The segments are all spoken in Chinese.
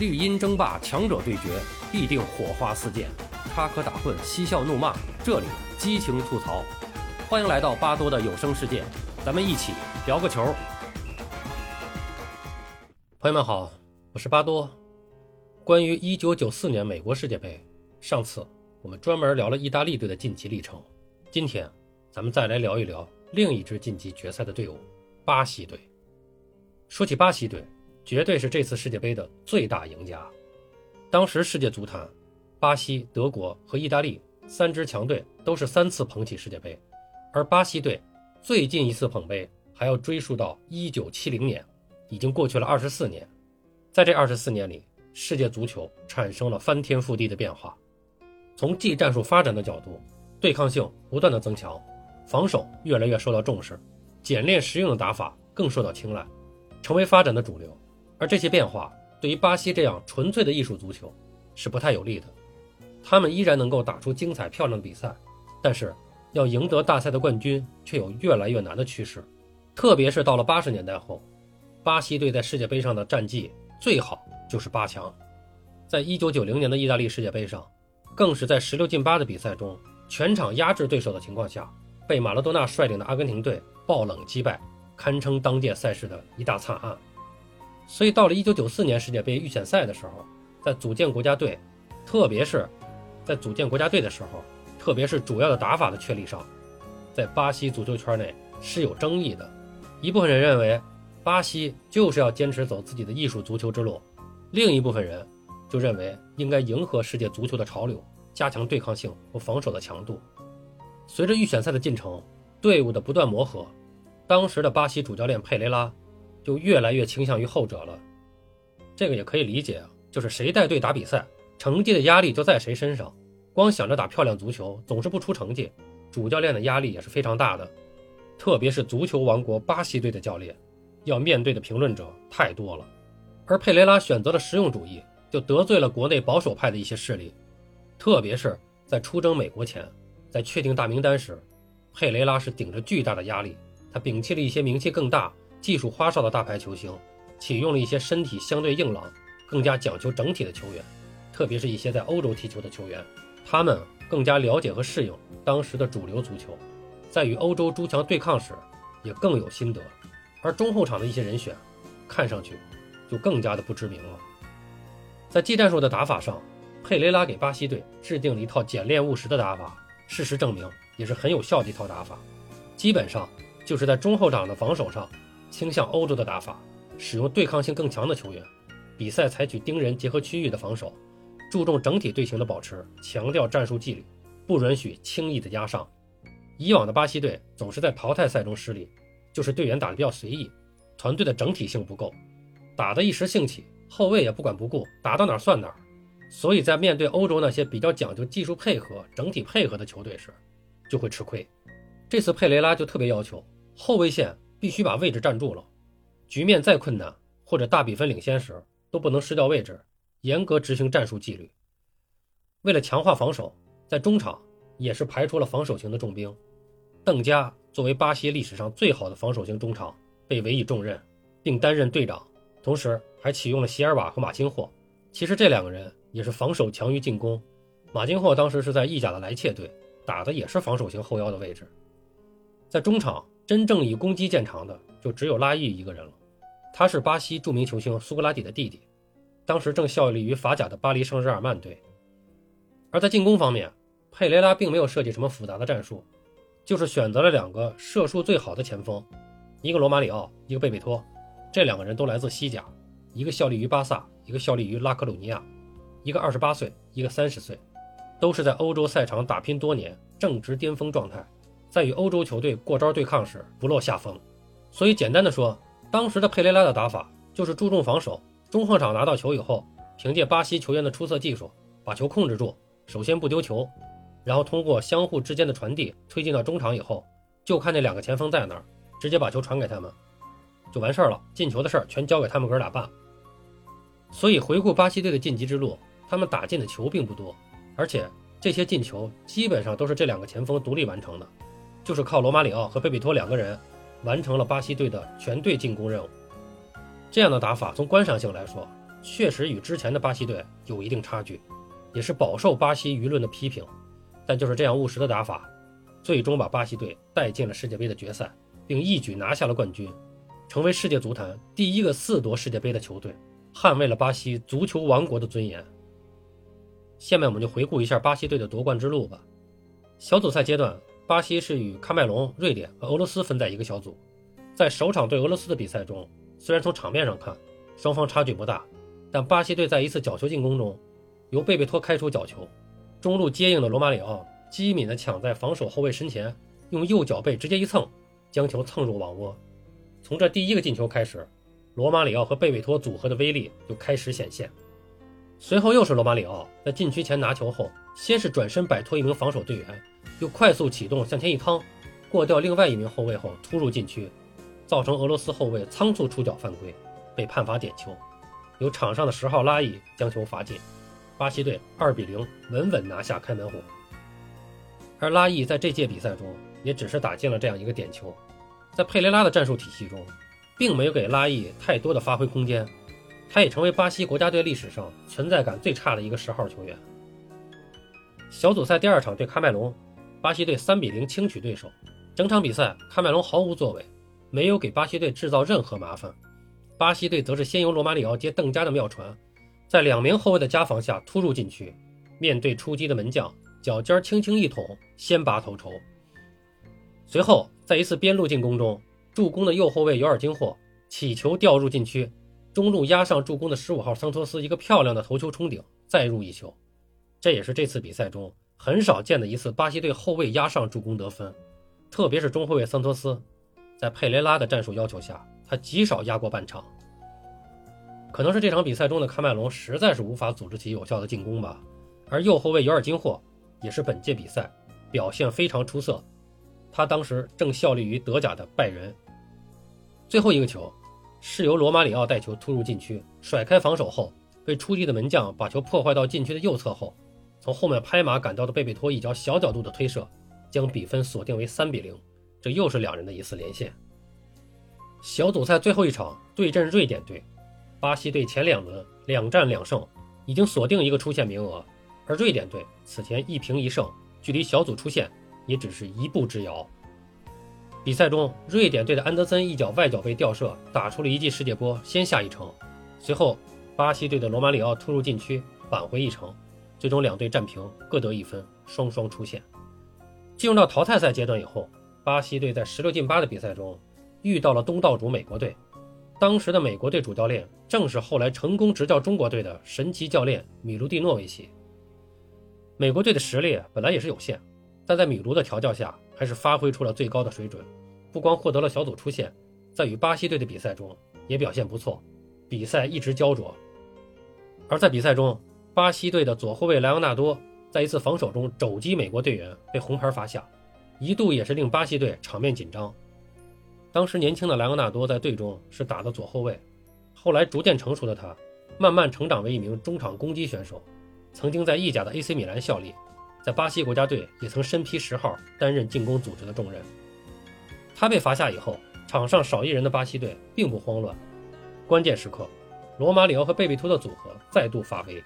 绿茵争霸，强者对决，必定火花四溅，插科打诨，嬉笑怒骂，这里激情吐槽。欢迎来到巴多的有声世界，咱们一起聊个球。朋友们好，我是巴多。关于1994年美国世界杯，上次我们专门聊了意大利队的晋级历程，今天咱们再来聊一聊另一支晋级决赛的队伍——巴西队。说起巴西队，绝对是这次世界杯的最大赢家。当时世界足坛，巴西、德国和意大利三支强队都是三次捧起世界杯，而巴西队最近一次捧杯还要追溯到1970年，已经过去了二十四年。在这二十四年里，世界足球产生了翻天覆地的变化。从技战术发展的角度，对抗性不断的增强，防守越来越受到重视，简练实用的打法更受到青睐，成为发展的主流。而这些变化对于巴西这样纯粹的艺术足球是不太有利的。他们依然能够打出精彩漂亮的比赛，但是要赢得大赛的冠军却有越来越难的趋势。特别是到了八十年代后，巴西队在世界杯上的战绩最好就是八强。在一九九零年的意大利世界杯上，更是在十六进八的比赛中全场压制对手的情况下，被马拉多纳率领的阿根廷队爆冷击败，堪称当届赛事的一大惨案。所以到了一九九四年世界杯预选赛的时候，在组建国家队，特别是，在组建国家队的时候，特别是主要的打法的确立上，在巴西足球圈内是有争议的。一部分人认为，巴西就是要坚持走自己的艺术足球之路；另一部分人就认为应该迎合世界足球的潮流，加强对抗性和防守的强度。随着预选赛的进程，队伍的不断磨合，当时的巴西主教练佩雷拉。就越来越倾向于后者了，这个也可以理解啊，就是谁带队打比赛，成绩的压力就在谁身上。光想着打漂亮足球，总是不出成绩，主教练的压力也是非常大的。特别是足球王国巴西队的教练，要面对的评论者太多了。而佩雷拉选择了实用主义，就得罪了国内保守派的一些势力。特别是在出征美国前，在确定大名单时，佩雷拉是顶着巨大的压力，他摒弃了一些名气更大。技术花哨的大牌球星，启用了一些身体相对硬朗、更加讲究整体的球员，特别是一些在欧洲踢球的球员，他们更加了解和适应当时的主流足球，在与欧洲诸强对抗时也更有心得。而中后场的一些人选，看上去就更加的不知名了。在技战术的打法上，佩雷拉给巴西队制定了一套简练务实的打法，事实证明也是很有效的一套打法。基本上就是在中后场的防守上。倾向欧洲的打法，使用对抗性更强的球员，比赛采取盯人结合区域的防守，注重整体队形的保持，强调战术纪律，不允许轻易的压上。以往的巴西队总是在淘汰赛中失利，就是队员打得比较随意，团队的整体性不够，打得一时兴起，后卫也不管不顾，打到哪算哪。所以在面对欧洲那些比较讲究技术配合、整体配合的球队时，就会吃亏。这次佩雷拉就特别要求后卫线。必须把位置站住了，局面再困难或者大比分领先时都不能失掉位置，严格执行战术纪律。为了强化防守，在中场也是排出了防守型的重兵。邓加作为巴西历史上最好的防守型中场，被委以重任，并担任队长，同时还启用了席尔瓦和马金霍。其实这两个人也是防守强于进攻。马金霍当时是在意甲的莱切队打的，也是防守型后腰的位置，在中场。真正以攻击见长的就只有拉伊一个人了，他是巴西著名球星苏格拉底的弟弟，当时正效力于法甲的巴黎圣日耳曼队。而在进攻方面，佩雷拉并没有设计什么复杂的战术，就是选择了两个射术最好的前锋，一个罗马里奥，一个贝贝托，这两个人都来自西甲，一个效力于巴萨，一个效力于拉科鲁尼亚，一个二十八岁，一个三十岁，都是在欧洲赛场打拼多年，正值巅峰状态。在与欧洲球队过招对抗时不落下风，所以简单的说，当时的佩雷拉的打法就是注重防守，中后场拿到球以后，凭借巴西球员的出色技术把球控制住，首先不丢球，然后通过相互之间的传递推进到中场以后，就看那两个前锋在哪儿，直接把球传给他们，就完事儿了，进球的事儿全交给他们哥俩办。所以回顾巴西队的晋级之路，他们打进的球并不多，而且这些进球基本上都是这两个前锋独立完成的。就是靠罗马里奥和贝比托两个人完成了巴西队的全队进攻任务。这样的打法从观赏性来说确实与之前的巴西队有一定差距，也是饱受巴西舆论的批评。但就是这样务实的打法，最终把巴西队带进了世界杯的决赛，并一举拿下了冠军，成为世界足坛第一个四夺世界杯的球队，捍卫了巴西足球王国的尊严。下面我们就回顾一下巴西队的夺冠之路吧。小组赛阶段，巴西是与喀麦隆、瑞典和俄罗斯分在一个小组。在首场对俄罗斯的比赛中，虽然从场面上看双方差距不大，但巴西队在一次角球进攻中，由贝贝托开出角球，中路接应的罗马里奥机敏地抢在防守后卫身前，用右脚背直接一蹭，将球蹭入网窝。从这第一个进球开始，罗马里奥和贝贝托组合的威力就开始显现。随后又是罗马里奥在禁区前拿球后，先是转身摆脱一名防守队员，又快速启动向前一趟，过掉另外一名后卫后突入禁区。造成俄罗斯后卫仓促出脚犯规，被判罚点球，由场上的十号拉伊将球罚进，巴西队二比零稳稳拿下开门红。而拉伊在这届比赛中也只是打进了这样一个点球，在佩雷拉的战术体系中，并没有给拉伊太多的发挥空间，他也成为巴西国家队历史上存在感最差的一个十号球员。小组赛第二场对喀麦隆，巴西队三比零轻取对手，整场比赛喀麦隆毫无作为。没有给巴西队制造任何麻烦，巴西队则是先由罗马里奥接邓加的妙传，在两名后卫的夹防下突入禁区，面对出击的门将，脚尖轻轻一捅，先拔头筹。随后在一次边路进攻中，助攻的右后卫尤尔金霍起球掉入禁区，中路压上助攻的十五号桑托斯一个漂亮的头球冲顶，再入一球。这也是这次比赛中很少见的一次巴西队后卫压上助攻得分，特别是中后卫桑托斯。在佩雷拉的战术要求下，他极少压过半场。可能是这场比赛中的喀麦隆实在是无法组织起有效的进攻吧。而右后卫尤尔金霍也是本届比赛表现非常出色，他当时正效力于德甲的拜仁。最后一个球是由罗马里奥带球突入禁区，甩开防守后，被出击的门将把球破坏到禁区的右侧后，从后面拍马赶到的贝贝托一脚小角度的推射，将比分锁定为三比零。这又是两人的一次连线。小组赛最后一场对阵瑞典队，巴西队前两轮两战两胜，已经锁定一个出线名额，而瑞典队此前一平一胜，距离小组出线也只是一步之遥。比赛中，瑞典队的安德森一脚外脚背吊射打出了一记世界波，先下一城。随后，巴西队的罗马里奥突入禁区扳回一城，最终两队战平，各得一分，双双出线。进入到淘汰赛阶段以后。巴西队在十六进八的比赛中遇到了东道主美国队，当时的美国队主教练正是后来成功执教中国队的神奇教练米卢蒂诺维奇。美国队的实力本来也是有限，但在米卢的调教下，还是发挥出了最高的水准，不光获得了小组出线，在与巴西队的比赛中也表现不错，比赛一直焦灼。而在比赛中，巴西队的左后卫莱昂纳多在一次防守中肘击美国队员，被红牌罚下。一度也是令巴西队场面紧张。当时年轻的莱昂纳多在队中是打的左后卫，后来逐渐成熟的他，慢慢成长为一名中场攻击选手。曾经在意甲的 AC 米兰效力，在巴西国家队也曾身披十号，担任进攻组织的重任。他被罚下以后，场上少一人的巴西队并不慌乱。关键时刻，罗马里奥和贝贝托的组合再度发威。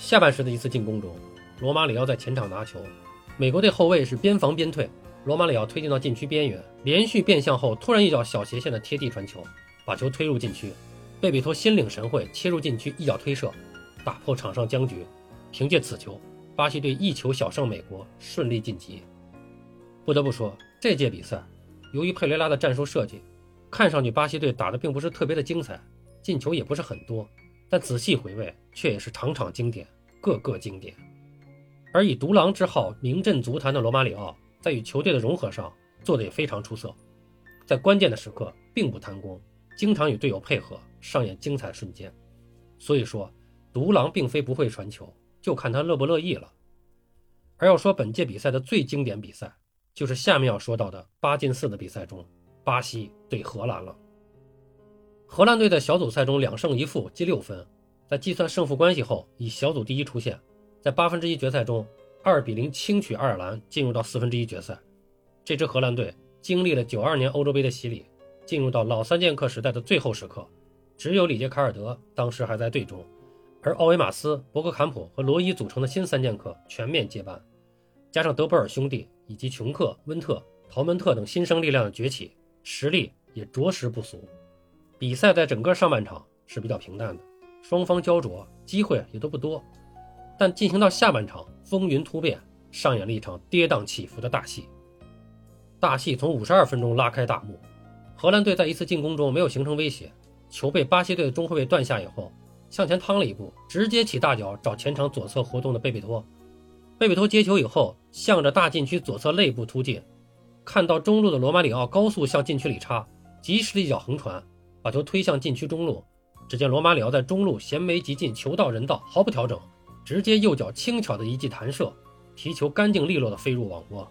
下半时的一次进攻中，罗马里奥在前场拿球。美国队后卫是边防边退，罗马里奥推进到禁区边缘，连续变向后，突然一脚小斜线的贴地传球，把球推入禁区。贝比托心领神会，切入禁区一脚推射，打破场上僵局。凭借此球，巴西队一球小胜美国，顺利晋级。不得不说，这届比赛由于佩雷拉的战术设计，看上去巴西队打的并不是特别的精彩，进球也不是很多，但仔细回味，却也是场场经典，个个经典。而以独狼之号名震足坛的罗马里奥，在与球队的融合上做得也非常出色，在关键的时刻并不贪功，经常与队友配合，上演精彩瞬间。所以说，独狼并非不会传球，就看他乐不乐意了。而要说本届比赛的最经典比赛，就是下面要说到的八进四的比赛中，巴西对荷兰了。荷兰队在小组赛中两胜一负，积六分，在计算胜负关系后，以小组第一出线。在八分之一决赛中，二比零轻取爱尔兰，进入到四分之一决赛。这支荷兰队经历了九二年欧洲杯的洗礼，进入到老三剑客时代的最后时刻，只有里杰卡尔德当时还在队中，而奥维马斯、博格坎普和罗伊组成的新三剑客全面接班，加上德波尔兄弟以及琼克、温特、陶门特等新生力量的崛起，实力也着实不俗。比赛在整个上半场是比较平淡的，双方焦灼，机会也都不多。但进行到下半场，风云突变，上演了一场跌宕起伏的大戏。大戏从五十二分钟拉开大幕，荷兰队在一次进攻中没有形成威胁。球被巴西队的中后卫断下以后，向前趟了一步，直接起大脚找前场左侧活动的贝贝托。贝贝托接球以后，向着大禁区左侧肋部突进，看到中路的罗马里奥高速向禁区里插，及时的一脚横传，把球推向禁区中路。只见罗马里奥在中路衔枚急进，球到人到，毫不调整，直接右脚轻巧的一记弹射，皮球干净利落的飞入网窝。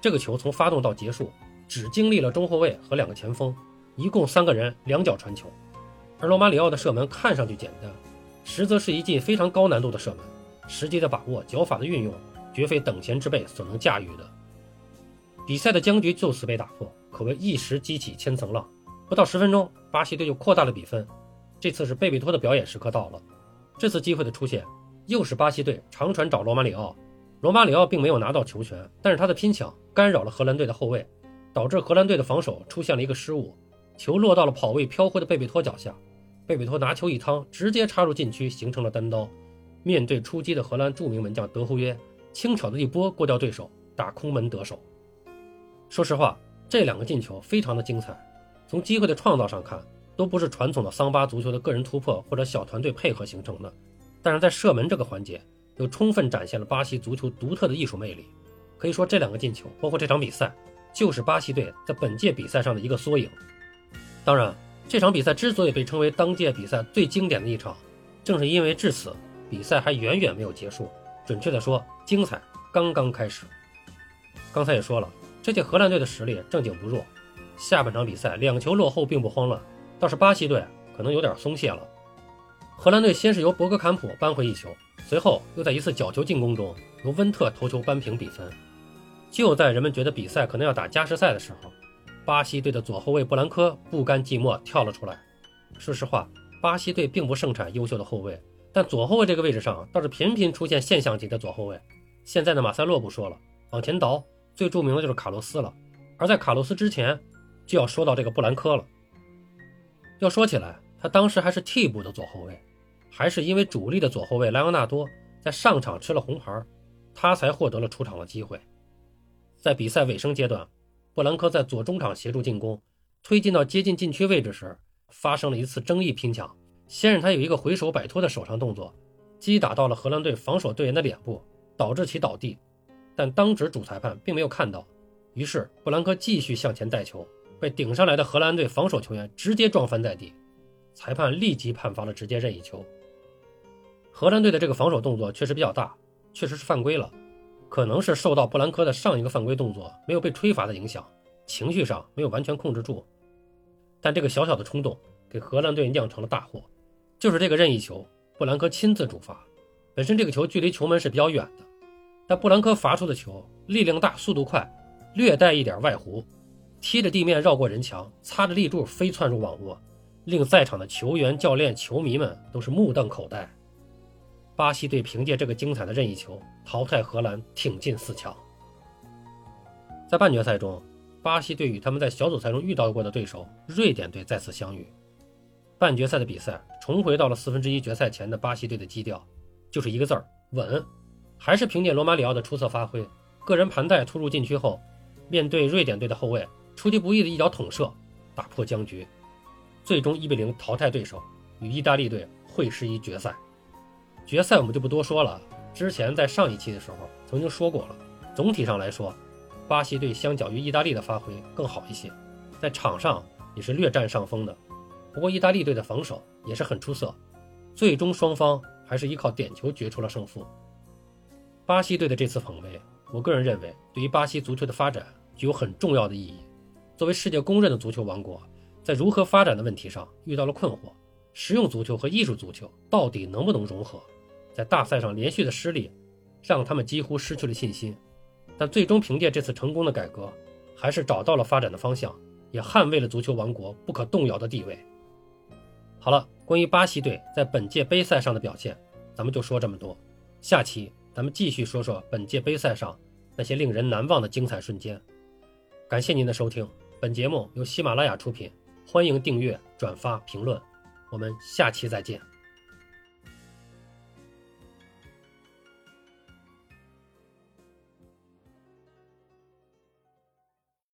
这个球从发动到结束，只经历了中后卫和两个前锋。一共三个人两脚传球，而罗马里奥的射门看上去简单，实则是一记非常高难度的射门。时机的把握、脚法的运用，绝非等闲之辈所能驾驭的。比赛的僵局就此被打破，可谓一时激起千层浪。不到十分钟，巴西队就扩大了比分。这次是贝贝托的表演时刻到了。这次机会的出现，又是巴西队长传找罗马里奥。罗马里奥并没有拿到球权，但是他的拼抢干扰了荷兰队的后卫，导致荷兰队的防守出现了一个失误。球落到了跑位飘忽的贝贝托脚下，贝贝托拿球一趟，直接插入禁区，形成了单刀。面对出击的荷兰著名门将德胡约，轻巧的一波过掉对手，打空门得手。说实话，这两个进球非常的精彩。从机会的创造上看，都不是传统的桑巴足球的个人突破或者小团队配合形成的，但是在射门这个环节，又充分展现了巴西足球独特的艺术魅力。可以说，这两个进球，包括这场比赛，就是巴西队在本届比赛上的一个缩影。当然，这场比赛之所以被称为当届比赛最经典的一场，正是因为至此比赛还远远没有结束。准确的说，精彩刚刚开始。刚才也说了，这届荷兰队的实力正经不弱。下半场比赛两球落后并不慌乱，倒是巴西队可能有点松懈了。荷兰队先是由博格坎普扳回一球，随后又在一次角球进攻中由温特头球扳平比分。就在人们觉得比赛可能要打加时赛的时候。巴西队的左后卫布兰科不甘寂寞跳了出来。说实话，巴西队并不盛产优秀的后卫，但左后卫这个位置上倒是频频出现现象级的左后卫。现在的马塞洛不说了，往前倒，最著名的就是卡洛斯了。而在卡洛斯之前，就要说到这个布兰科了。要说起来，他当时还是替补的左后卫，还是因为主力的左后卫莱昂纳多在上场吃了红牌，他才获得了出场的机会。在比赛尾声阶段。布兰科在左中场协助进攻，推进到接近禁区位置时，发生了一次争议拼抢。先是他有一个回手摆脱的手上动作，击打到了荷兰队防守队员的脸部，导致其倒地。但当值主裁判并没有看到，于是布兰科继续向前带球，被顶上来的荷兰队防守球员直接撞翻在地。裁判立即判罚了直接任意球。荷兰队的这个防守动作确实比较大，确实是犯规了。可能是受到布兰科的上一个犯规动作没有被吹罚的影响，情绪上没有完全控制住。但这个小小的冲动给荷兰队酿成了大祸，就是这个任意球，布兰科亲自主罚。本身这个球距离球门是比较远的，但布兰科罚出的球力量大、速度快，略带一点外弧，贴着地面绕过人墙，擦着立柱飞窜入网窝，令在场的球员、教练、球迷们都是目瞪口呆。巴西队凭借这个精彩的任意球淘汰荷兰，挺进四强。在半决赛中，巴西队与他们在小组赛中遇到过的对手瑞典队再次相遇。半决赛的比赛重回到了四分之一决赛前的巴西队的基调，就是一个字儿稳。还是凭借罗马里奥的出色发挥，个人盘带突入禁区后，面对瑞典队的后卫出其不意的一脚捅射，打破僵局，最终一比零淘汰对手，与意大利队会师于决赛。决赛我们就不多说了。之前在上一期的时候曾经说过了。总体上来说，巴西队相较于意大利的发挥更好一些，在场上也是略占上风的。不过意大利队的防守也是很出色，最终双方还是依靠点球决出了胜负。巴西队的这次捧杯，我个人认为对于巴西足球的发展具有很重要的意义。作为世界公认的足球王国在如何发展的问题上遇到了困惑实用足球和艺术足球到底能不能融合在大赛上连续的失利让他们几乎失去了信心。但最终凭借这次成功的改革还是找到了发展的方向也捍卫了足球王国不可动摇的地位。好了关于巴西队在本届杯赛上的表现咱们就说这么多。下期咱们继续说说本届杯赛上那些令人难忘的精彩瞬间。感谢您的收听。本节目由喜马拉雅出品欢迎订阅转发评论。我们下期再见。